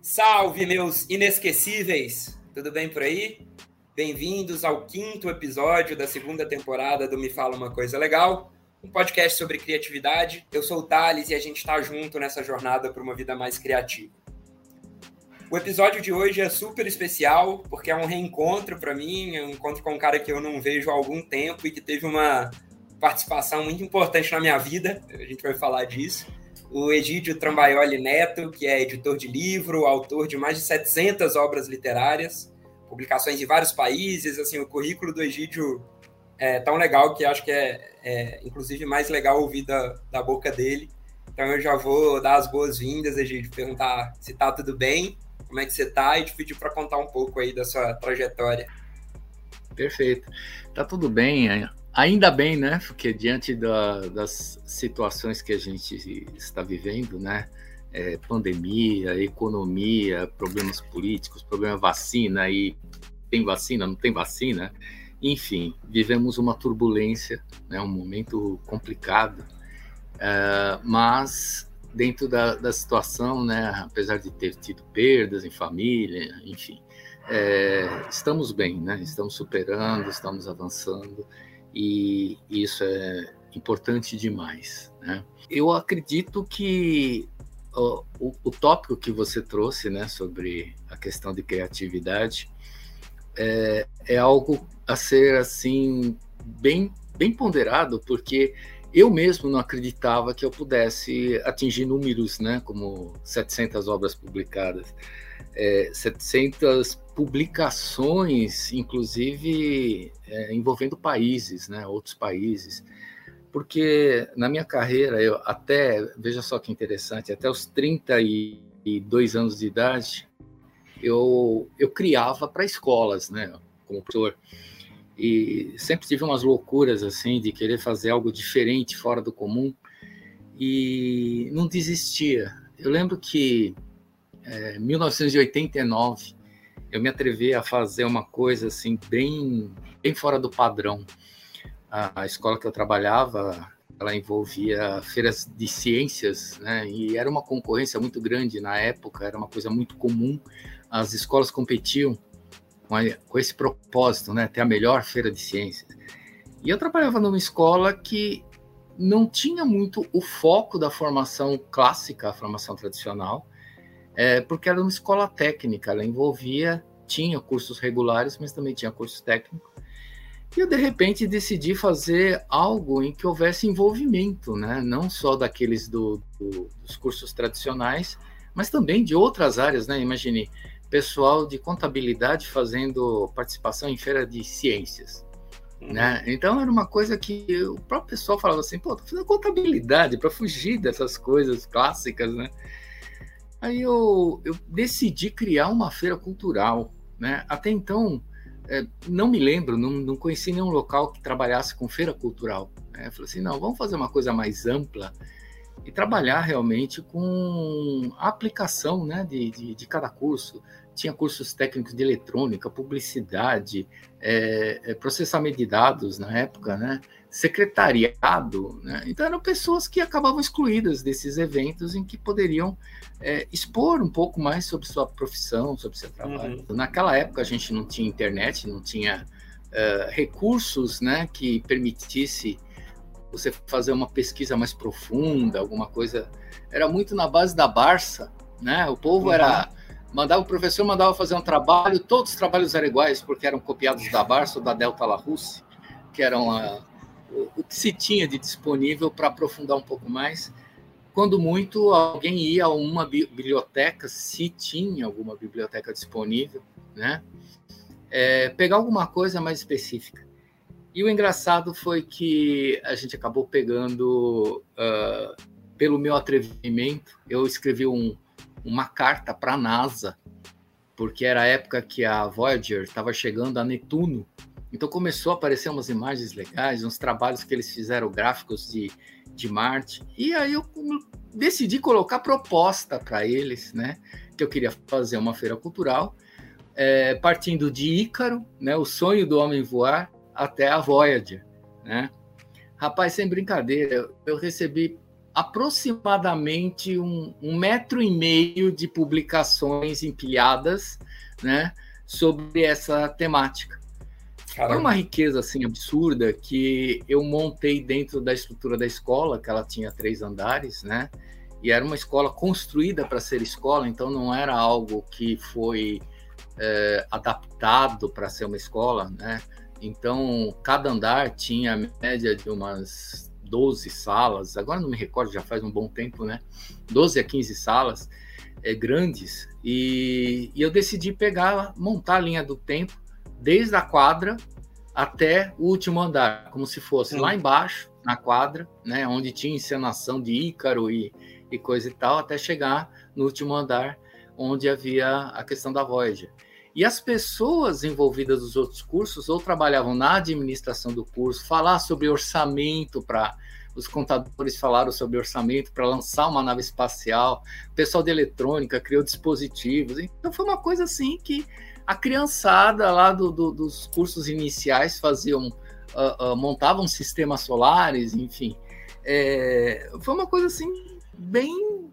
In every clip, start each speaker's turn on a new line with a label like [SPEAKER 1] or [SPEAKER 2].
[SPEAKER 1] Salve, meus inesquecíveis! Tudo bem por aí? Bem-vindos ao quinto episódio da segunda temporada do Me Fala Uma Coisa Legal, um podcast sobre criatividade. Eu sou o Thales e a gente está junto nessa jornada para uma vida mais criativa. O episódio de hoje é super especial porque é um reencontro para mim, é um encontro com um cara que eu não vejo há algum tempo e que teve uma participação muito importante na minha vida. A gente vai falar disso. O Egídio Trambaioli Neto, que é editor de livro, autor de mais de 700 obras literárias, publicações em vários países. Assim, o currículo do Egídio é tão legal que acho que é, é inclusive mais legal ouvir da, da boca dele. Então eu já vou dar as boas-vindas, Egídio, perguntar se tá tudo bem, como é que você tá e te pedir para contar um pouco aí da sua trajetória.
[SPEAKER 2] Perfeito. Tá tudo bem, ainda bem, né? Porque diante da, das situações que a gente está vivendo, né? É, pandemia, economia, problemas políticos, problema vacina e tem vacina, não tem vacina, enfim, vivemos uma turbulência, né, um momento complicado, uh, mas dentro da, da situação, né, apesar de ter tido perdas em família, enfim, é, estamos bem, né? Estamos superando, estamos avançando e isso é importante demais, né? Eu acredito que o, o, tópico que você trouxe, né, sobre a questão de criatividade, é, é algo a ser assim bem bem ponderado, porque eu mesmo não acreditava que eu pudesse atingir números, né, como 700 obras publicadas, é, 700 publicações, inclusive é, envolvendo países, né, outros países, porque na minha carreira, eu até, veja só que interessante, até os 32 anos de idade, eu, eu criava para escolas, né, como professor e sempre tive umas loucuras assim de querer fazer algo diferente, fora do comum e não desistia. Eu lembro que é, em 1989 eu me atrevi a fazer uma coisa assim bem bem fora do padrão. A, a escola que eu trabalhava ela envolvia feiras de ciências, né? E era uma concorrência muito grande na época, era uma coisa muito comum. As escolas competiam com, a, com esse propósito, né? Ter a melhor feira de ciências. E eu trabalhava numa escola que não tinha muito o foco da formação clássica, a formação tradicional, é, porque era uma escola técnica, ela envolvia, tinha cursos regulares, mas também tinha cursos técnicos. E eu, de repente, decidi fazer algo em que houvesse envolvimento, né? não só daqueles do, do, dos cursos tradicionais, mas também de outras áreas. Né? Imagine, pessoal de contabilidade fazendo participação em feira de ciências. Uhum. Né? Então era uma coisa que o próprio pessoal falava assim, pô, tô fazendo contabilidade para fugir dessas coisas clássicas, né? Aí eu, eu decidi criar uma feira cultural, né? Até então é, não me lembro, não, não conheci nenhum local que trabalhasse com feira cultural. Né? Falei assim, não, vamos fazer uma coisa mais ampla e trabalhar realmente com a aplicação né, de, de, de cada curso. Tinha cursos técnicos de eletrônica, publicidade, é, é, processamento de dados na época, né, secretariado. Né? Então, eram pessoas que acabavam excluídas desses eventos em que poderiam é, expor um pouco mais sobre sua profissão, sobre seu trabalho. Uhum. Naquela época, a gente não tinha internet, não tinha uh, recursos né, que permitisse você fazer uma pesquisa mais profunda, alguma coisa. Era muito na base da Barça, né? O povo uhum. era mandava o professor mandava fazer um trabalho, todos os trabalhos eram iguais porque eram copiados da Barça ou da Delta La Russe, que eram a, o, o que se tinha de disponível para aprofundar um pouco mais. Quando muito, alguém ia a uma biblioteca, se tinha alguma biblioteca disponível, né? É, pegar alguma coisa mais específica. E o engraçado foi que a gente acabou pegando, uh, pelo meu atrevimento, eu escrevi um, uma carta para a NASA, porque era a época que a Voyager estava chegando a Netuno. Então começou a aparecer umas imagens legais, uns trabalhos que eles fizeram gráficos de, de Marte. E aí eu decidi colocar proposta para eles, né? Que eu queria fazer uma feira cultural, é, partindo de Ícaro, né? O sonho do homem voar, até a Voyager, né? Rapaz, sem brincadeira, eu recebi aproximadamente um, um metro e meio de publicações empilhadas, né, sobre essa temática. Caramba. Foi uma riqueza assim absurda que eu montei dentro da estrutura da escola, que ela tinha três andares, né? E era uma escola construída para ser escola, então não era algo que foi é, adaptado para ser uma escola, né? Então, cada andar tinha a média de umas 12 salas, agora não me recordo, já faz um bom tempo, né? 12 a 15 salas é, grandes, e, e eu decidi pegar, montar a linha do tempo, desde a quadra até o último andar, como se fosse lá embaixo, na quadra, né? Onde tinha encenação de Ícaro e, e coisa e tal, até chegar no último andar, onde havia a questão da Voyager. E as pessoas envolvidas nos outros cursos ou trabalhavam na administração do curso, falar sobre orçamento para os contadores falaram sobre orçamento para lançar uma nave espacial, o pessoal de eletrônica criou dispositivos. Então foi uma coisa assim que a criançada lá do, do, dos cursos iniciais faziam, uh, uh, montavam sistemas solares, enfim. É, foi uma coisa assim bem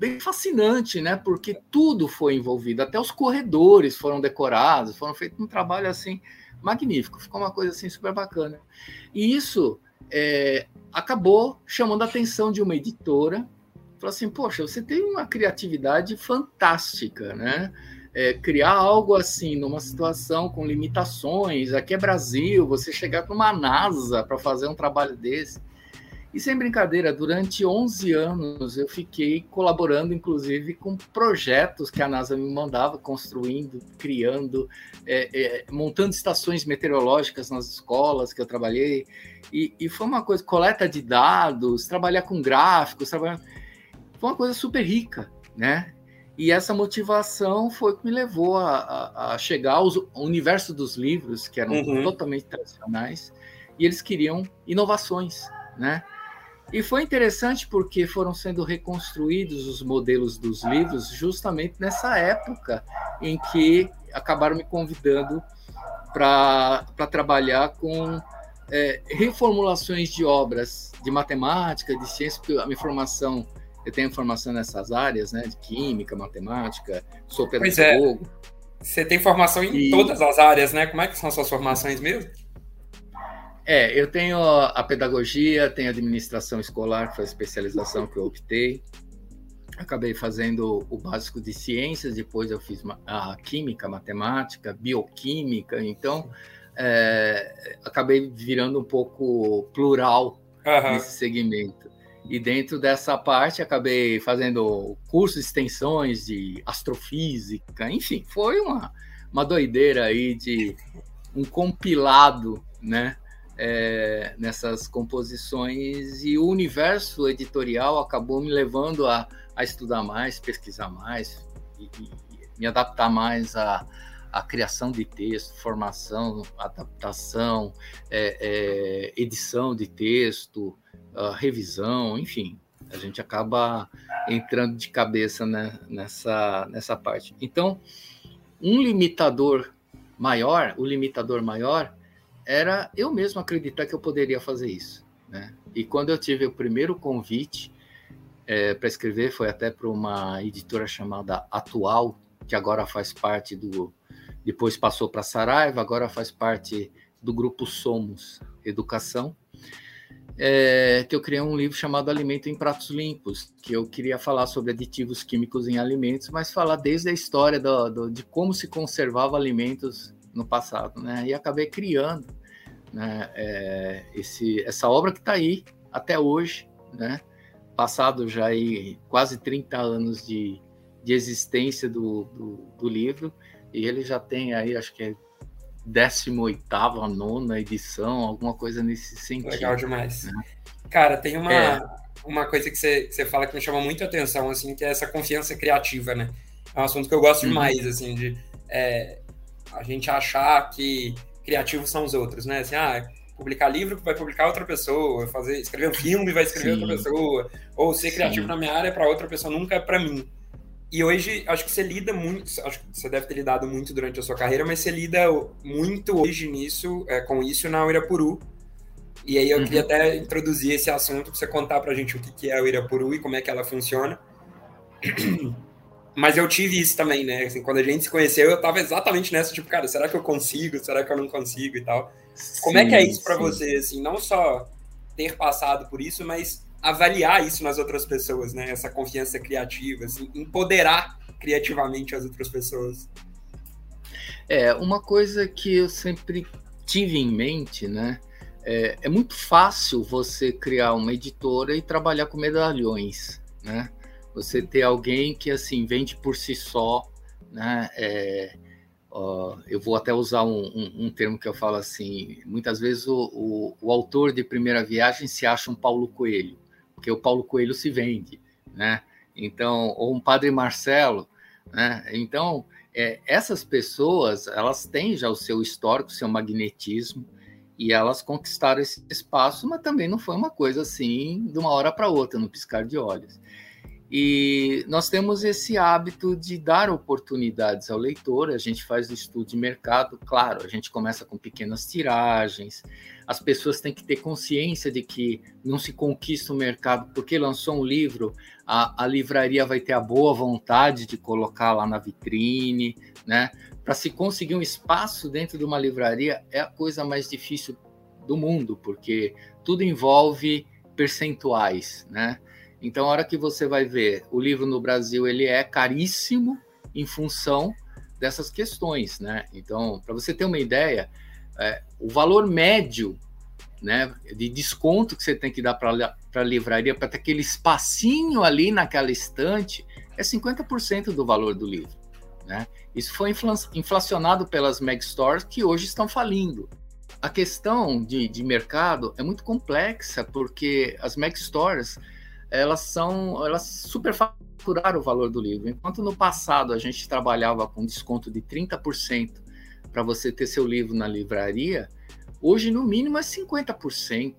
[SPEAKER 2] bem fascinante, né? Porque tudo foi envolvido, até os corredores foram decorados, foram feito um trabalho assim magnífico, ficou uma coisa assim super bacana. E isso é, acabou chamando a atenção de uma editora, falou assim, poxa, você tem uma criatividade fantástica, né? É, criar algo assim numa situação com limitações, aqui é Brasil, você chegar para uma NASA para fazer um trabalho desse. E sem brincadeira, durante 11 anos eu fiquei colaborando, inclusive, com projetos que a NASA me mandava, construindo, criando, é, é, montando estações meteorológicas nas escolas que eu trabalhei. E, e, foi uma coisa, coleta de dados, trabalhar com gráficos, trabalhar... foi uma coisa super rica, né? E essa motivação foi que me levou a, a, a chegar ao universo dos livros, que eram uhum. totalmente tradicionais, e eles queriam inovações, né? E foi interessante porque foram sendo reconstruídos os modelos dos livros justamente nessa época em que acabaram me convidando para trabalhar com é, reformulações de obras de matemática, de ciência, porque a minha formação, eu tenho formação nessas áreas, né, de química, matemática, sou pedagogo.
[SPEAKER 1] Pois é. Você tem formação em e... todas as áreas, né? Como é que são as suas formações mesmo?
[SPEAKER 2] É, eu tenho a pedagogia, tenho a administração escolar, que foi a especialização que eu optei. Acabei fazendo o básico de ciências, depois eu fiz a química, matemática, bioquímica, então é, acabei virando um pouco plural uhum. nesse segmento. E dentro dessa parte acabei fazendo cursos, extensões de astrofísica, enfim, foi uma, uma doideira aí de um compilado, né? É, nessas composições e o universo editorial acabou me levando a, a estudar mais, pesquisar mais e, e me adaptar mais à, à criação de texto, formação, adaptação, é, é, edição de texto, revisão, enfim, a gente acaba entrando de cabeça né, nessa, nessa parte. Então, um limitador maior, o limitador maior era eu mesmo acreditar que eu poderia fazer isso. Né? E quando eu tive o primeiro convite é, para escrever, foi até para uma editora chamada Atual, que agora faz parte do. Depois passou para Saraiva, agora faz parte do grupo Somos Educação. É, que eu criei um livro chamado Alimento em Pratos Limpos, que eu queria falar sobre aditivos químicos em alimentos, mas falar desde a história do, do, de como se conservava alimentos no passado, né? E acabei criando né, é, esse, essa obra que está aí até hoje, né? Passado já aí quase 30 anos de, de existência do, do, do livro, e ele já tem aí, acho que é 18 nona edição, alguma coisa nesse sentido.
[SPEAKER 1] Legal demais. Né? Cara, tem uma, é. uma coisa que você, que você fala que me chama muito atenção, assim, que é essa confiança criativa, né? É um assunto que eu gosto uhum. demais, assim, de é, a gente achar que criativos são os outros, né? Assim, ah, publicar livro que vai publicar outra pessoa, fazer escrever um filme vai escrever Sim. outra pessoa, ou ser criativo Sim. na minha área para outra pessoa, nunca é para mim. E hoje, acho que você lida muito, acho que você deve ter lidado muito durante a sua carreira, mas você lida muito hoje nisso, é, com isso na Uirapuru. E aí eu uhum. queria até introduzir esse assunto para você contar para a gente o que é o Irapuru e como é que ela funciona. Mas eu tive isso também, né? Assim, quando a gente se conheceu, eu estava exatamente nessa, tipo, cara, será que eu consigo? Será que eu não consigo e tal? Sim, como é que é isso para você, assim, não só ter passado por isso, mas avaliar isso nas outras pessoas, né? Essa confiança criativa, assim, empoderar criativamente as outras pessoas.
[SPEAKER 2] É, uma coisa que eu sempre tive em mente, né? É, é muito fácil você criar uma editora e trabalhar com medalhões, né? Você ter alguém que assim vende por si só, né? É, ó, eu vou até usar um, um, um, termo que eu falo assim: muitas vezes o, o, o, autor de primeira viagem se acha um Paulo Coelho, porque o Paulo Coelho se vende, né? Então, ou um Padre Marcelo, né? Então, é, essas pessoas elas têm já o seu histórico, o seu magnetismo e elas conquistaram esse espaço, mas também não foi uma coisa assim de uma hora para outra, no piscar de olhos. E nós temos esse hábito de dar oportunidades ao leitor, a gente faz o estudo de mercado, claro, a gente começa com pequenas tiragens, as pessoas têm que ter consciência de que não se conquista o mercado porque lançou um livro, a, a livraria vai ter a boa vontade de colocar lá na vitrine, né? Para se conseguir um espaço dentro de uma livraria é a coisa mais difícil do mundo, porque tudo envolve percentuais, né? Então, a hora que você vai ver, o livro no Brasil ele é caríssimo em função dessas questões, né? Então, para você ter uma ideia, é, o valor médio né, de desconto que você tem que dar para a livraria para ter aquele espacinho ali naquela estante é 50% do valor do livro. Né? Isso foi inflacionado pelas Meg Stores que hoje estão falindo. A questão de, de mercado é muito complexa porque as Meg Stores elas são elas superfaturaram o valor do livro. Enquanto no passado a gente trabalhava com desconto de 30% para você ter seu livro na livraria, hoje no mínimo é 50%,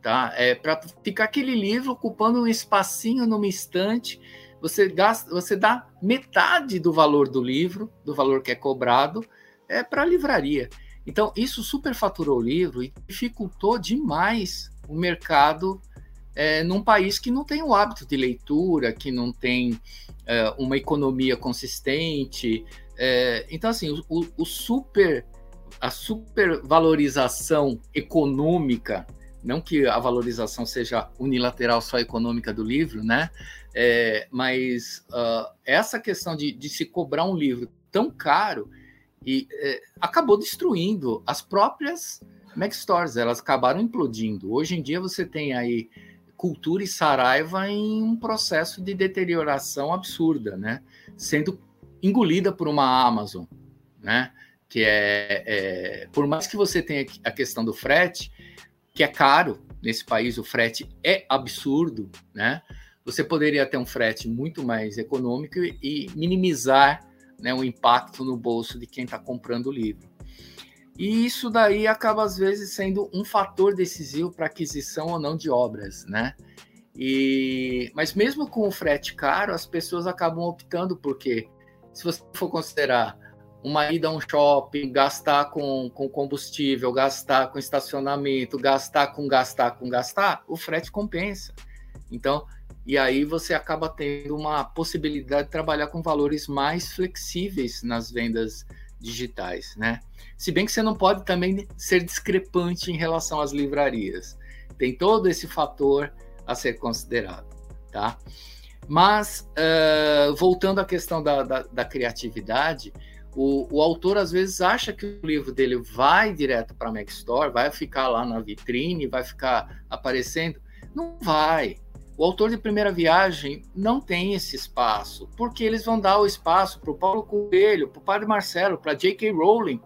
[SPEAKER 2] tá? É para ficar aquele livro ocupando um espacinho numa estante, você gasta, você dá metade do valor do livro, do valor que é cobrado, é para a livraria. Então, isso superfaturou o livro e dificultou demais o mercado é, num país que não tem o hábito de leitura, que não tem é, uma economia consistente. É, então, assim, o, o, super, a supervalorização econômica, não que a valorização seja unilateral só econômica do livro, né? É, mas uh, essa questão de, de, se cobrar um livro tão caro e é, acabou destruindo as próprias Mac Stores, elas acabaram implodindo. Hoje em dia você tem aí cultura e Saraiva em um processo de deterioração absurda, né? Sendo engolida por uma Amazon, né? Que é, é, por mais que você tenha a questão do frete, que é caro nesse país, o frete é absurdo, né? Você poderia ter um frete muito mais econômico e minimizar né, o impacto no bolso de quem está comprando o livro. E isso daí acaba, às vezes, sendo um fator decisivo para aquisição ou não de obras, né? E, mas mesmo com o frete caro, as pessoas acabam optando porque, se você for considerar uma ida a um shopping, gastar com, com combustível, gastar com estacionamento, gastar com gastar com gastar, o frete compensa. Então, e aí você acaba tendo uma possibilidade de trabalhar com valores mais flexíveis nas vendas digitais, né? Se bem que você não pode também ser discrepante em relação às livrarias. Tem todo esse fator a ser considerado, tá? Mas, uh, voltando à questão da, da, da criatividade, o, o, autor às vezes acha que o livro dele vai direto para a Mac Store, vai ficar lá na vitrine, vai ficar aparecendo. Não vai. O autor de primeira viagem não tem esse espaço, porque eles vão dar o espaço para o Paulo Coelho, para o Padre Marcelo, para J.K. Rowling,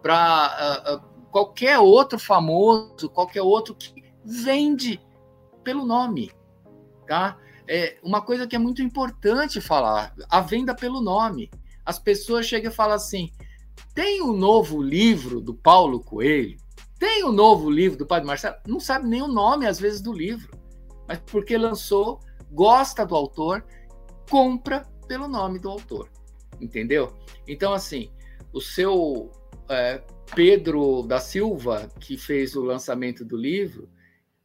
[SPEAKER 2] para uh, uh, qualquer outro famoso, qualquer outro que vende pelo nome, tá? É uma coisa que é muito importante falar, a venda pelo nome. As pessoas chegam e falam assim: tem um novo livro do Paulo Coelho, tem um novo livro do Padre Marcelo, não sabe nem o nome às vezes do livro mas porque lançou, gosta do autor, compra pelo nome do autor. Entendeu? Então, assim, o seu é, Pedro da Silva, que fez o lançamento do livro,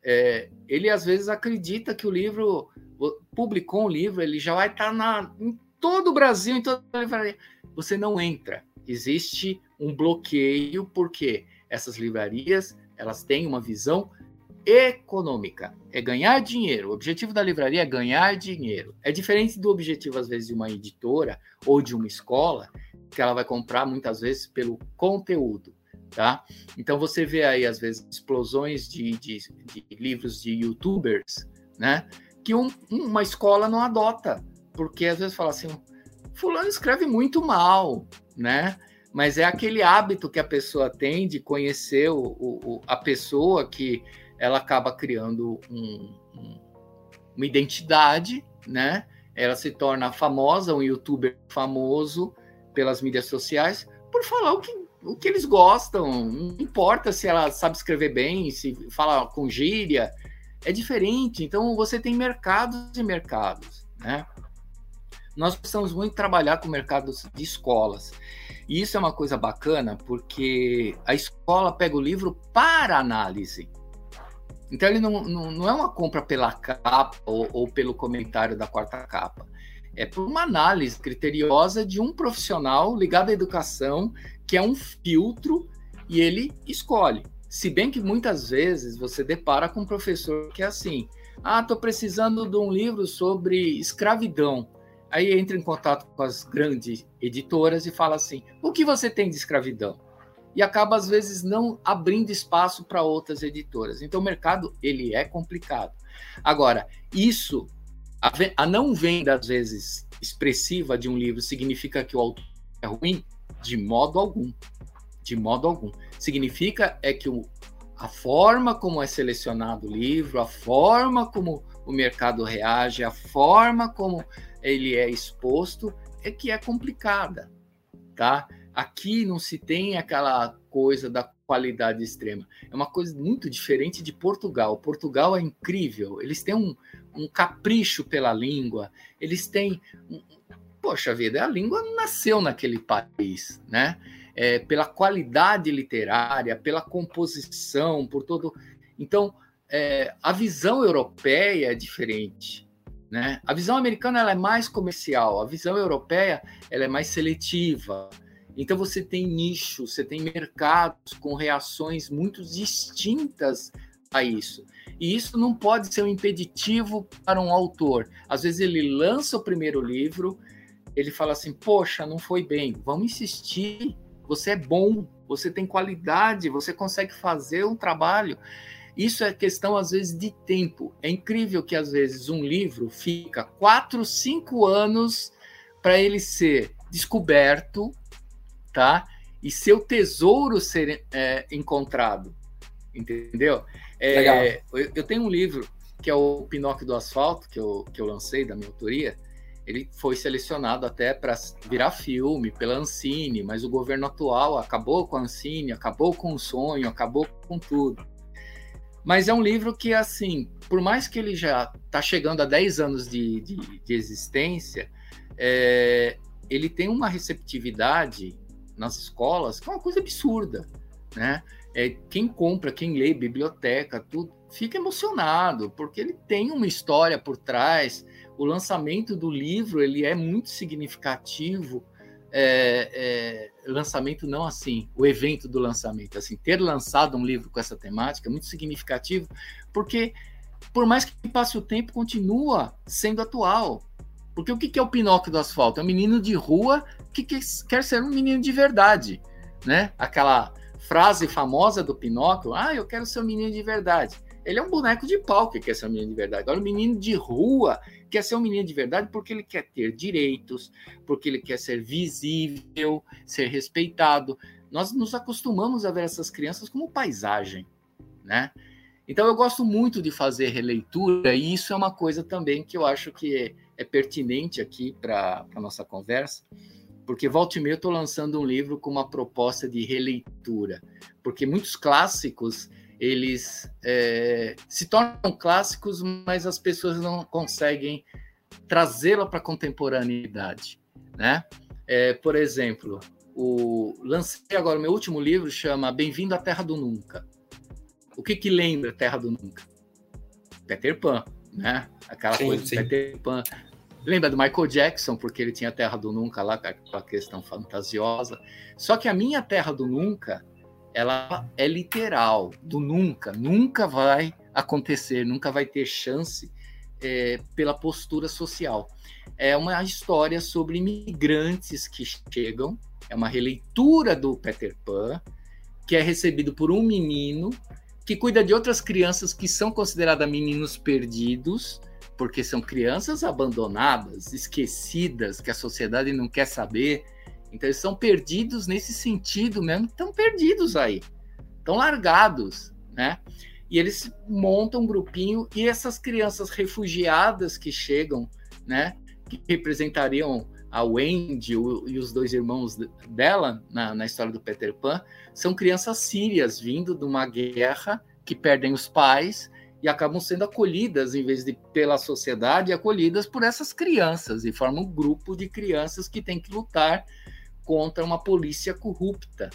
[SPEAKER 2] é, ele às vezes acredita que o livro publicou um livro, ele já vai estar na, em todo o Brasil, em toda a livraria. Você não entra. Existe um bloqueio porque essas livrarias elas têm uma visão econômica, é ganhar dinheiro. O objetivo da livraria é ganhar dinheiro. É diferente do objetivo, às vezes, de uma editora ou de uma escola, que ela vai comprar muitas vezes pelo conteúdo. Tá? Então você vê aí, às vezes, explosões de, de, de livros de youtubers, né? Que um, uma escola não adota, porque às vezes fala assim, fulano escreve muito mal, né? Mas é aquele hábito que a pessoa tem de conhecer o, o a pessoa que ela acaba criando um, um, uma identidade, né? Ela se torna famosa, um youtuber famoso pelas mídias sociais, por falar o que o que eles gostam, não importa se ela sabe escrever bem, se fala com gíria, é diferente. Então você tem mercados e mercados, né? Nós precisamos muito trabalhar com mercados de escolas. E isso é uma coisa bacana, porque a escola pega o livro para análise. Então ele não, não, não é uma compra pela capa ou, ou pelo comentário da quarta capa é por uma análise criteriosa de um profissional ligado à educação, que é um filtro, e ele escolhe. Se bem que muitas vezes você depara com um professor que é assim: ah, estou precisando de um livro sobre escravidão. Aí entra em contato com as grandes editoras e fala assim: o que você tem de escravidão? E acaba às vezes não abrindo espaço para outras editoras. Então o mercado ele é complicado. Agora, isso a, a não venda, às vezes, expressiva de um livro significa que o autor é ruim? De modo algum. De modo algum. Significa é que o, a forma como é selecionado o livro, a forma como o mercado reage, a forma como ele é exposto é que é complicada, tá? Aqui não se tem aquela coisa da qualidade extrema. É uma coisa muito diferente de Portugal. Portugal é incrível. Eles têm um, um capricho pela língua. Eles têm. Poxa vida, a língua nasceu naquele país, né? É, pela qualidade literária, pela composição, por todo. Então, é, a visão europeia é diferente. Né? A visão americana ela é mais comercial, a visão europeia ela é mais seletiva. Então você tem nichos, você tem mercados com reações muito distintas a isso. E isso não pode ser um impeditivo para um autor. Às vezes ele lança o primeiro livro, ele fala assim: Poxa, não foi bem, vamos insistir. Você é bom, você tem qualidade, você consegue fazer um trabalho. Isso é questão, às vezes, de tempo. É incrível que, às vezes, um livro fica quatro, cinco anos para ele ser descoberto, tá? E seu tesouro ser é, encontrado, entendeu? É, eu, eu, tenho um livro que é o Pinóquio do Asfalto, que eu, que eu lancei da minha autoria. Ele foi selecionado até para virar filme pela Ancine, mas o governo atual acabou com a Ancine, acabou com o sonho, acabou com tudo. Mas é um livro que, assim, por mais que ele já está chegando a 10 anos de, de, de existência, é, ele tem uma receptividade nas escolas que é uma coisa absurda, né? É, quem compra, quem lê, biblioteca, tudo, fica emocionado, porque ele tem uma história por trás. O lançamento do livro ele é muito significativo. É, é, lançamento não assim, o evento do lançamento, assim, ter lançado um livro com essa temática é muito significativo, porque por mais que passe o tempo, continua sendo atual. Porque o que é o Pinóquio do asfalto? É um menino de rua que quer ser um menino de verdade, né? Aquela frase famosa do Pinóquio, ah, eu quero ser um menino de verdade. Ele é um boneco de pau que quer ser um menino de verdade. Agora, o menino de rua quer ser um menino de verdade porque ele quer ter direitos, porque ele quer ser visível, ser respeitado. Nós nos acostumamos a ver essas crianças como paisagem, né? Então, eu gosto muito de fazer releitura, e isso é uma coisa também que eu acho que é pertinente aqui para a nossa conversa, porque volta e meia eu estou lançando um livro com uma proposta de releitura, porque muitos clássicos eles é, se tornam clássicos, mas as pessoas não conseguem trazê-la para a contemporaneidade, né? É, por exemplo, o lancei agora o meu último livro chama Bem-vindo à Terra do Nunca. O que que lembra Terra do Nunca? Peter Pan, né? Aquela sim, coisa sim. Peter Pan. Lembra do Michael Jackson, porque ele tinha a Terra do Nunca lá, com a questão fantasiosa. Só que a minha Terra do Nunca, ela é literal, do nunca. Nunca vai acontecer, nunca vai ter chance é, pela postura social. É uma história sobre imigrantes que chegam, é uma releitura do Peter Pan, que é recebido por um menino que cuida de outras crianças que são consideradas meninos perdidos, porque são crianças abandonadas, esquecidas, que a sociedade não quer saber. Então eles são perdidos nesse sentido mesmo, estão perdidos aí, estão largados, né? E eles montam um grupinho e essas crianças refugiadas que chegam, né, que representariam a Wendy e os dois irmãos dela na, na história do Peter Pan, são crianças sírias vindo de uma guerra que perdem os pais acabam sendo acolhidas, em vez de pela sociedade, acolhidas por essas crianças e formam um grupo de crianças que tem que lutar contra uma polícia corrupta,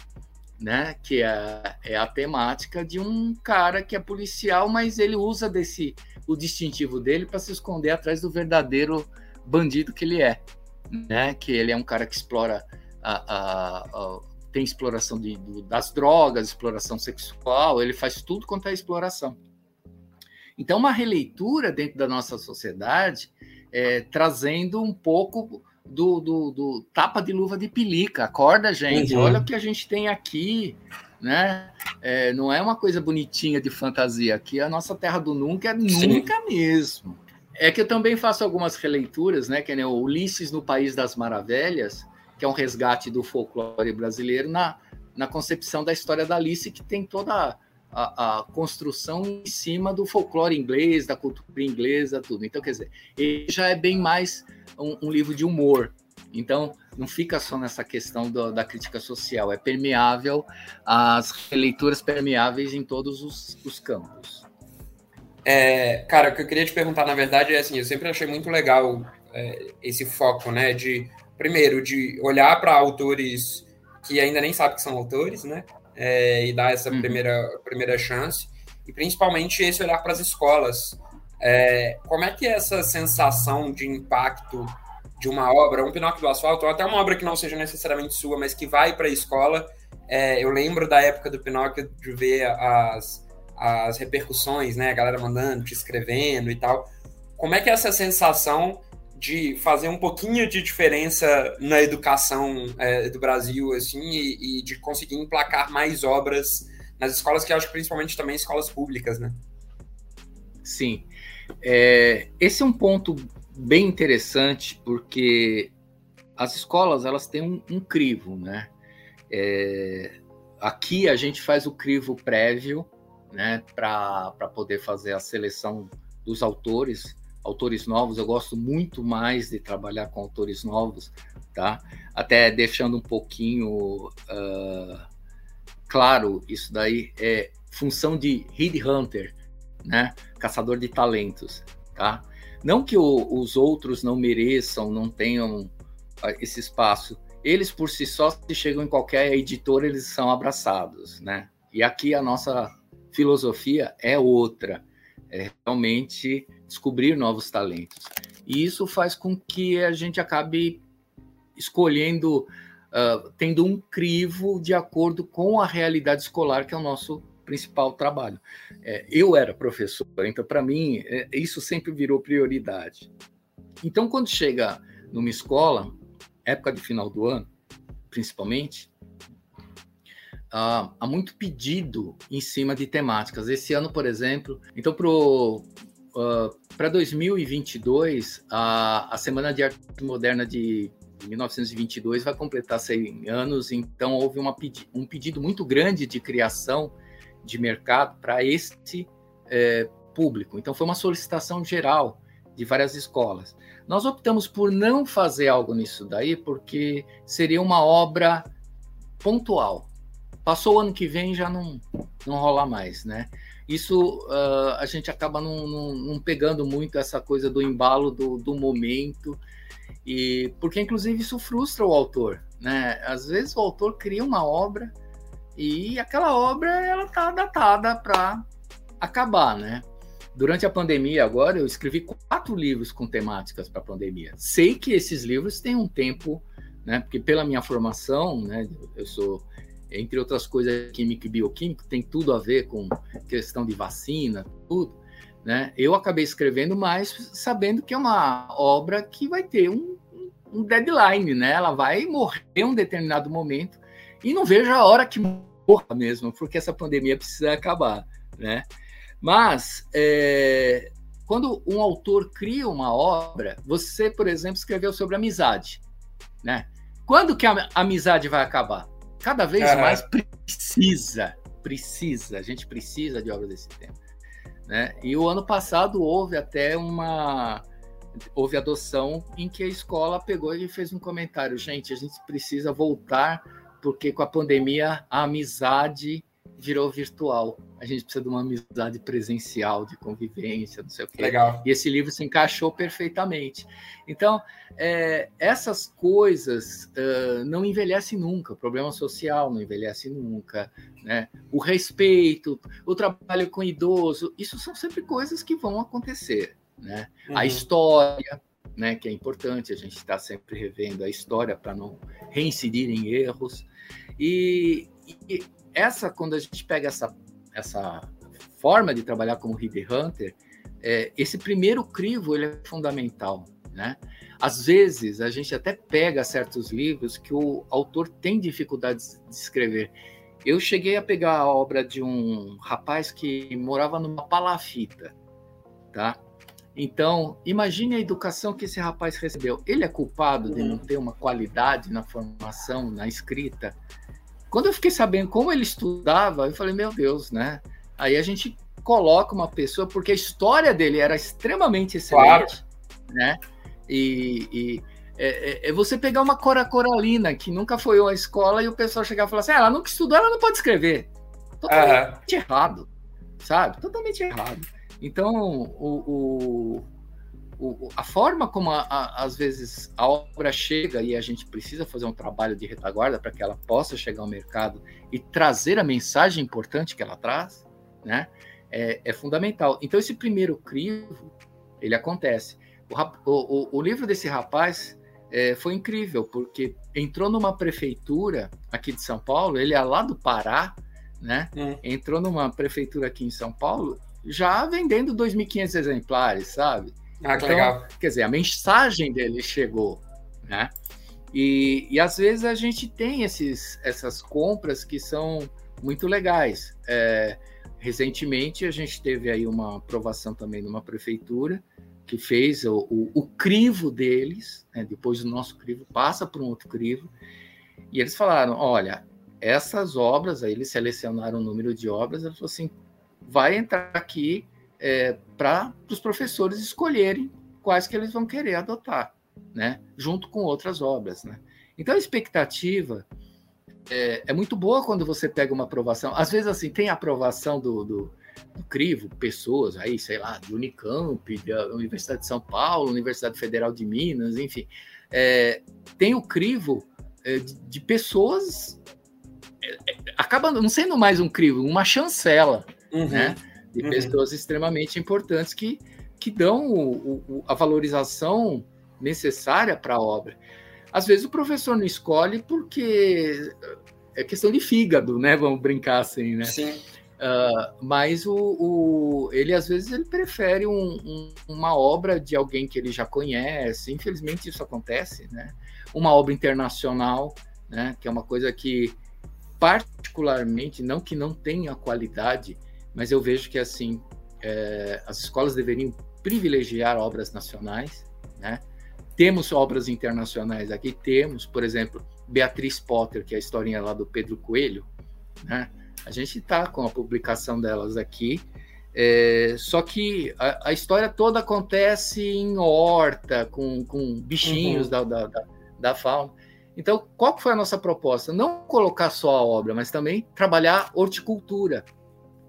[SPEAKER 2] né? Que é, é a temática de um cara que é policial, mas ele usa desse o distintivo dele para se esconder atrás do verdadeiro bandido que ele é, né? Que ele é um cara que explora a, a, a tem exploração de, das drogas, exploração sexual, ele faz tudo quanto é exploração. Então, uma releitura dentro da nossa sociedade, é, trazendo um pouco do, do, do, tapa de luva de pelica. Acorda, gente, uhum. olha o que a gente tem aqui. Né? É, não é uma coisa bonitinha de fantasia. Aqui a nossa terra do nunca é Sim. nunca mesmo. É que eu também faço algumas releituras, né? Que é o Ulisses no País das Maravilhas, que é um resgate do folclore brasileiro na, na concepção da história da Alice, que tem toda a, a, construção em cima do folclore inglês, da cultura inglesa, tudo. Então, quer dizer, ele já é bem mais um, um livro de humor. Então, não fica só nessa questão do, da crítica social, é permeável, as leituras permeáveis em todos os, os campos.
[SPEAKER 1] É, cara, o que eu queria te perguntar, na verdade, é assim, eu sempre achei muito legal é, esse foco, né, de, primeiro, de olhar para autores que ainda nem sabem que são autores, né, é, e dar essa uhum. primeira, primeira chance, e principalmente esse olhar para as escolas. É, como é que é essa sensação de impacto de uma obra, um Pinóquio do Asfalto, ou até uma obra que não seja necessariamente sua, mas que vai para a escola? É, eu lembro da época do Pinóquio de ver as, as repercussões, né? A galera mandando, te escrevendo e tal. Como é que é essa sensação de fazer um pouquinho de diferença na educação é, do Brasil, assim, e, e, de conseguir emplacar mais obras nas escolas, que eu acho que principalmente também escolas públicas, né?
[SPEAKER 2] Sim. É, esse é um ponto bem interessante, porque as escolas, elas têm um, um crivo, né? É, aqui a gente faz o crivo prévio, né, para poder fazer a seleção dos autores, autores novos, eu gosto muito mais de trabalhar com autores novos, tá? Até deixando um pouquinho uh, claro, isso daí é função de Hunter, né? Caçador de talentos, tá? Não que o, os outros não mereçam, não tenham esse espaço. Eles por si só, se chegam em qualquer editora, eles são abraçados, né? E aqui a nossa filosofia é outra, é realmente descobrir novos talentos. E isso faz com que a gente acabe escolhendo, uh, tendo um crivo de acordo com a realidade escolar, que é o nosso principal trabalho. É, eu era professor, então para mim é, isso sempre virou prioridade. Então quando chega numa escola, época de final do ano, principalmente, há muito pedido em cima de temáticas. Esse ano, por exemplo, então para uh, 2022, a, a Semana de Arte Moderna de 1922 vai completar 100 anos, então houve uma, um pedido muito grande de criação de mercado para este é, público. Então, foi uma solicitação geral de várias escolas. Nós optamos por não fazer algo nisso daí, porque seria uma obra pontual. Passou o ano que vem já não, não rola mais, né? Isso uh, a gente acaba não, não, não, pegando muito essa coisa do embalo do, do momento, e porque inclusive isso frustra o autor, né? Às vezes o autor cria uma obra e aquela obra ela tá datada para acabar, né? Durante a pandemia, agora, eu escrevi quatro livros com temáticas para a pandemia. Sei que esses livros têm um tempo, né? Porque pela minha formação, né? Eu sou, entre outras coisas, químico e bioquímico, tem tudo a ver com questão de vacina, tudo. Né? Eu acabei escrevendo mais sabendo que é uma obra que vai ter um, um deadline, né? Ela vai morrer em um determinado momento e não vejo a hora que morra mesmo, porque essa pandemia precisa acabar, né? Mas é, quando um autor cria uma obra, você, por exemplo, escreveu sobre amizade, né? Quando que a amizade vai acabar? Cada vez mais precisa, precisa, a gente precisa de obras desse tempo, né? E o ano passado houve até uma houve adoção em que a escola pegou e fez um comentário, gente, a gente precisa voltar porque com a pandemia a amizade virou virtual. A gente precisa de uma amizade presencial, de convivência, não sei o quê.
[SPEAKER 1] Legal.
[SPEAKER 2] E esse livro se encaixou perfeitamente. Então, é, essas coisas uh, não envelhecem nunca. O problema social não envelhece nunca. Né? O respeito, o trabalho com idoso, isso são sempre coisas que vão acontecer. Né? Uhum. A história, né, que é importante, a gente está sempre revendo a história para não reincidir em erros. E, e essa, quando a gente pega essa, essa forma de trabalhar como Reader Hunter, é, esse primeiro crivo ele é fundamental, né? Às vezes a gente até pega certos livros que o autor tem dificuldades de escrever. Eu cheguei a pegar a obra de um rapaz que morava numa palafita, tá? Então, imagine a educação que esse rapaz recebeu. Ele é culpado de não ter uma qualidade na formação, na escrita, quando eu fiquei sabendo como ele estudava, eu falei, meu Deus, né? Aí a gente coloca uma pessoa, porque a história dele era extremamente excelente, claro. né? E, e é, é, é, você pegar uma Cora Coralina, que nunca foi à escola, e o pessoal chegar e falar assim: ah, ela nunca estudou, ela não pode escrever. Totalmente uhum. errado, sabe? Totalmente errado. Então, o, o, o, a forma como a, a, às vezes a obra chega e a gente precisa fazer um trabalho de retaguarda para que ela possa chegar ao mercado e trazer a mensagem importante que ela traz, né? É, é fundamental. Então esse primeiro crivo ele acontece. O, o, o livro desse rapaz é, foi incrível porque entrou numa prefeitura aqui de São Paulo. Ele é lá do Pará, né? É. Entrou numa prefeitura aqui em São Paulo já vendendo 2.500 exemplares, sabe?
[SPEAKER 1] Ah, que então, legal.
[SPEAKER 2] Quer dizer, a mensagem dele chegou, né? E, e às vezes a gente tem esses, essas compras que são muito legais. É, recentemente a gente teve aí uma aprovação também numa prefeitura que fez o, o, o crivo deles, né? depois o nosso crivo passa para um outro crivo, e eles falaram, olha, essas obras, aí eles selecionaram o número de obras, eles falaram assim, vai entrar aqui é, para os professores escolherem quais que eles vão querer adotar, né? Junto com outras obras, né? Então a expectativa é, é, muito boa quando você pega uma aprovação. Às vezes assim tem aprovação do, do, do crivo, pessoas aí, sei lá, de Unicamp, da Universidade de São Paulo, Universidade Federal de Minas, enfim, é, tem o crivo é, de, de, pessoas é, é, acaba não sendo mais um crivo, uma chancela, uhum. né? De uhum. pessoas extremamente importantes que, que dão o, o, a valorização necessária para a obra. Às vezes o professor não escolhe porque é questão de fígado, né? Vamos brincar assim, né?
[SPEAKER 1] Sim.
[SPEAKER 2] Uh, mas o, o, ele às vezes ele prefere um, um, uma obra de alguém que ele já conhece. Infelizmente isso acontece, né? Uma obra internacional, né? Que é uma coisa que particularmente não que não tenha qualidade, mas eu vejo que assim é, as escolas deveriam privilegiar obras nacionais, né? Temos obras internacionais aqui, temos, por exemplo, Beatriz Potter, que é a historinha lá do Pedro Coelho, né? A gente está com a publicação delas aqui, é, só que a, a, história toda acontece em horta, com, com bichinhos uhum. da, da, da, da fauna. Então, qual foi a nossa proposta? Não colocar só a obra, mas também trabalhar horticultura,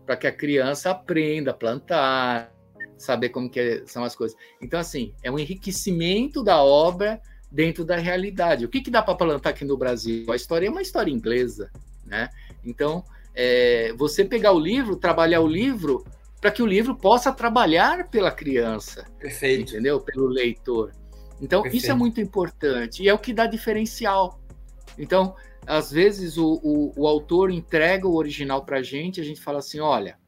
[SPEAKER 2] para que a criança aprenda a plantar, saber como que são as coisas. Então, assim, é um enriquecimento da obra dentro da realidade. O que, que dá para plantar aqui no Brasil? A história é uma história inglesa, né? Então, é, você pegar o livro, trabalhar o livro para que o livro possa trabalhar pela criança.
[SPEAKER 1] Perfeito.
[SPEAKER 2] Entendeu? Pelo leitor. Então, Perfeito. isso é muito importante e é o que dá diferencial. Então, às vezes, o, o, o autor entrega o original para a gente, a gente fala assim: olha,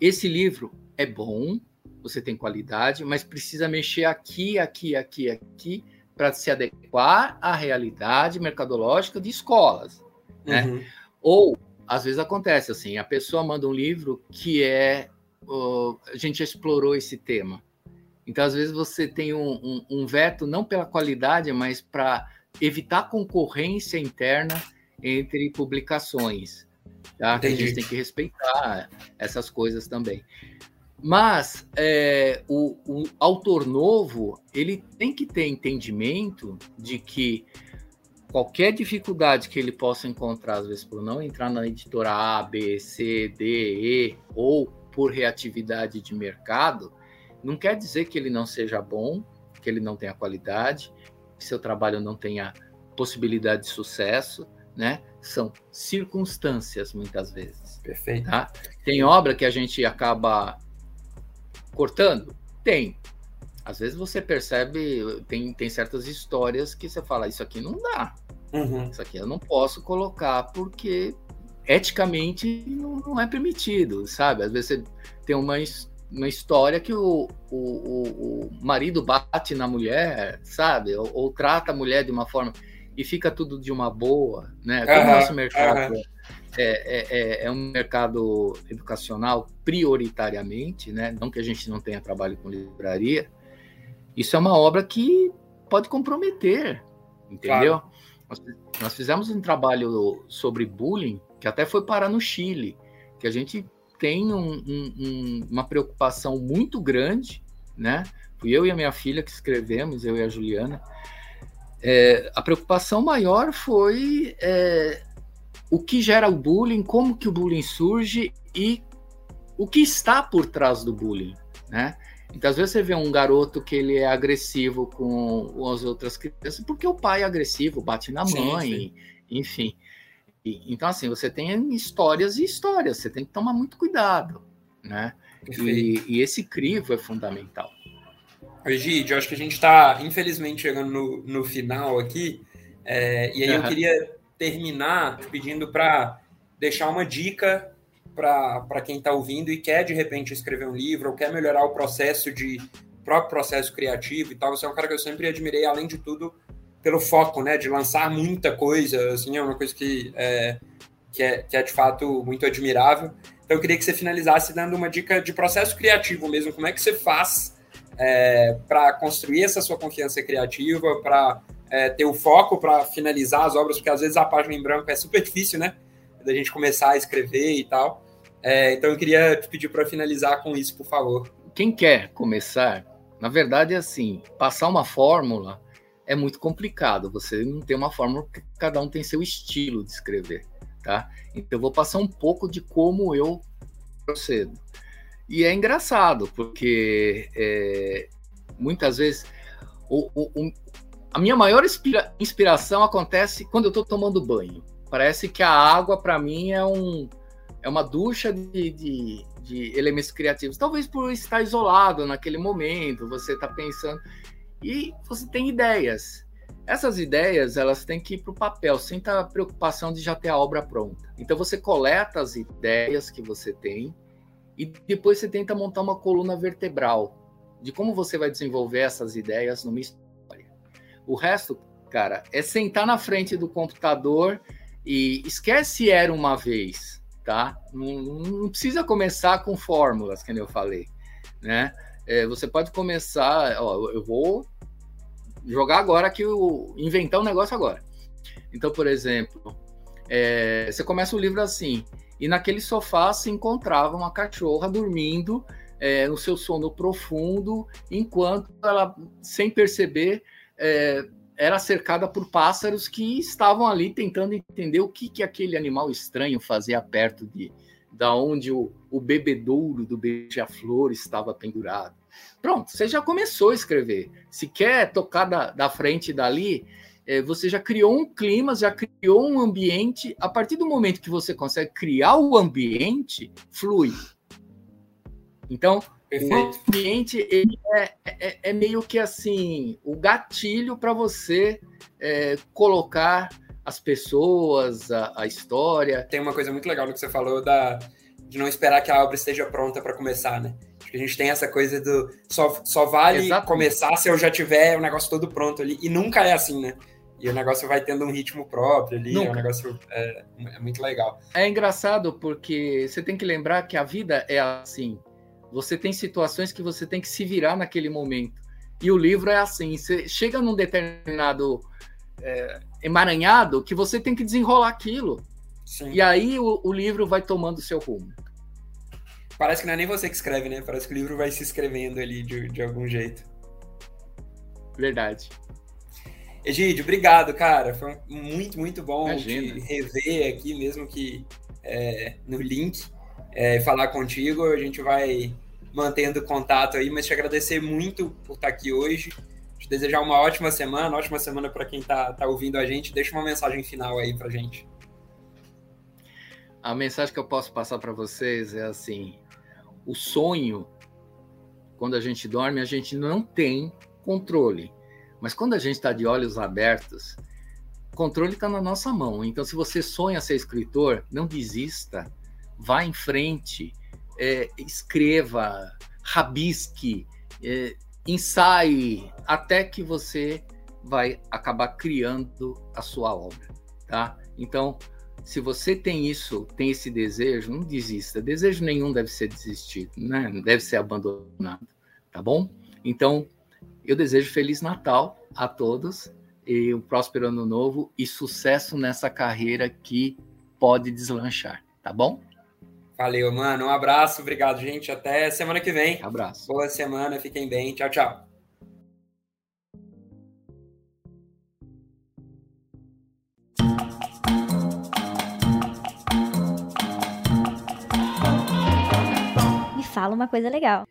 [SPEAKER 2] esse livro é bom, você tem qualidade, mas precisa mexer aqui, aqui, aqui, aqui, para se adequar à realidade mercadológica de escolas. Né? Uhum. Ou, às vezes acontece assim, a pessoa manda um livro que é. Uh, a gente já explorou esse tema. Então, às vezes, você tem um, um, um veto não pela qualidade, mas para evitar concorrência interna entre publicações. Tá? A gente tem que respeitar essas coisas também. Mas é, o, o, autor novo ele tem que ter entendimento de que qualquer dificuldade que ele possa encontrar, às vezes por não entrar na editora A, B, C, D, E, ou por reatividade de mercado, não quer dizer que ele não seja bom, que ele não tenha qualidade, que seu trabalho não tenha possibilidade de sucesso, né? São circunstâncias, muitas vezes.
[SPEAKER 1] Perfeito.
[SPEAKER 2] Tá? Tem obra que a gente acaba cortando? Tem. Às vezes você percebe, tem, tem certas histórias que você fala, isso aqui não dá. Uhum. Isso aqui eu não posso colocar porque eticamente não, não, é permitido, sabe? Às vezes você tem uma, uma história que o, o, o, o marido bate na mulher, sabe? Ou, ou, trata a mulher de uma forma e fica tudo de uma boa, né? Como uhum, o nosso mercado uhum. é, é, é, um mercado educacional prioritariamente, né? Não que a gente não tenha trabalho com livraria, isso é uma obra que pode comprometer, entendeu? Claro. Nós, nós fizemos um trabalho sobre bullying que até foi parar no Chile, que a gente tem um, um, uma preocupação muito grande, né? Fui eu e a minha filha que escrevemos, eu e a Juliana. É, a preocupação maior foi é, o que gera o bullying, como que o bullying surge e o que está por trás do bullying, né? Então, às vezes você vê um garoto que ele é agressivo com as outras crianças porque o pai é agressivo, bate na mãe, sim, sim. enfim. Então, assim, você tem histórias e histórias, você tem que tomar muito cuidado, né? E, e, esse crivo é fundamental.
[SPEAKER 1] Egídio, acho que a gente está, infelizmente, chegando no, no final aqui, é, e aí eu queria terminar pedindo para deixar uma dica para quem está ouvindo e quer, de repente, escrever um livro ou quer melhorar o processo de próprio processo criativo e tal. Você é um cara que eu sempre admirei, além de tudo, pelo foco, né, de lançar muita coisa, assim, é uma coisa que é, que é, que é de fato muito admirável. Então eu queria que você finalizasse dando uma dica de processo criativo mesmo, como é que você faz é, para construir essa sua confiança criativa, para é, ter o foco para finalizar as obras, porque às vezes a página em branco é super difícil, né, da gente começar a escrever e tal. É, então eu queria te pedir para finalizar com isso, por favor.
[SPEAKER 2] Quem quer começar, na verdade é assim, passar uma fórmula é muito complicado. Você não tem uma fórmula, porque cada um tem seu estilo de escrever, tá? Então eu vou passar um pouco de como eu procedo. E é engraçado, porque é, muitas vezes o, o, o, a minha maior inspira, inspiração acontece quando eu estou tomando banho. Parece que a água, para mim, é, um, é uma ducha de, de, de elementos criativos. Talvez por estar isolado naquele momento, você está pensando e você tem ideias. Essas ideias elas têm que ir para o papel, sem a preocupação de já ter a obra pronta. Então você coleta as ideias que você tem e depois você tenta montar uma coluna vertebral de como você vai desenvolver essas ideias numa história. O resto, cara, é sentar na frente do computador e esquece era uma vez, tá? Não, não precisa começar com fórmulas, que eu falei, né? É, você pode começar, ó, eu vou jogar agora aqui, o, inventar um negócio agora. Então, por exemplo, é, você começa o livro assim, e naquele sofá se encontrava uma cachorra dormindo é, no seu sono profundo, enquanto ela, sem perceber, é, era cercada por pássaros que estavam ali tentando entender o que, que aquele animal estranho fazia perto de da onde o, o bebedouro do beija-flor estava pendurado. Pronto, você já começou a escrever. Se quer tocar da, da frente dali, é, você já criou um clima, já criou um ambiente. A partir do momento que você consegue criar o ambiente, flui. Então, Perfeito. o ambiente é, é, é, meio que assim o gatilho para você é, colocar as pessoas, a, a, história.
[SPEAKER 1] Tem uma coisa muito legal no que você falou da, de não esperar que a obra esteja pronta para começar, né? A gente tem essa coisa do só, só vale Exatamente. começar se eu já tiver o negócio todo pronto ali. E nunca é assim, né? E o negócio vai tendo um ritmo próprio ali, nunca. é um negócio é, é muito legal.
[SPEAKER 2] É engraçado porque você tem que lembrar que a vida é assim. Você tem situações que você tem que se virar naquele momento. E o livro é assim. Você chega num determinado é, emaranhado que você tem que desenrolar aquilo. Sim. E aí o, o livro vai tomando seu rumo.
[SPEAKER 1] Parece que não é nem você que escreve, né? Parece que o livro vai se escrevendo ali de, de algum jeito.
[SPEAKER 2] Verdade.
[SPEAKER 1] Egídio, obrigado, cara. Foi muito, muito bom te rever aqui, mesmo que é, no link, é, falar contigo. A gente vai mantendo contato aí, mas te agradecer muito por estar aqui hoje. Te desejar uma ótima semana, ótima semana para quem está tá ouvindo a gente. Deixa uma mensagem final aí para gente.
[SPEAKER 2] A mensagem que eu posso passar para vocês é assim: o sonho, quando a gente dorme, a gente não tem controle. Mas quando a gente está de olhos abertos, controle está na nossa mão. Então, se você sonha ser escritor, não desista, vá em frente, é, escreva, rabisque, é, ensaie, até que você vai acabar criando a sua obra, tá? Então, se você tem isso, tem esse desejo, não desista. Desejo nenhum deve ser desistido, né? Não deve ser abandonado, tá bom? Então, eu desejo Feliz Natal a todos e um próspero ano novo e sucesso nessa carreira que pode deslanchar, tá bom?
[SPEAKER 1] Valeu, mano. Um abraço, obrigado, gente. Até semana que vem.
[SPEAKER 2] Abraço.
[SPEAKER 1] Boa semana, fiquem bem. Tchau, tchau.
[SPEAKER 3] Fala uma coisa legal.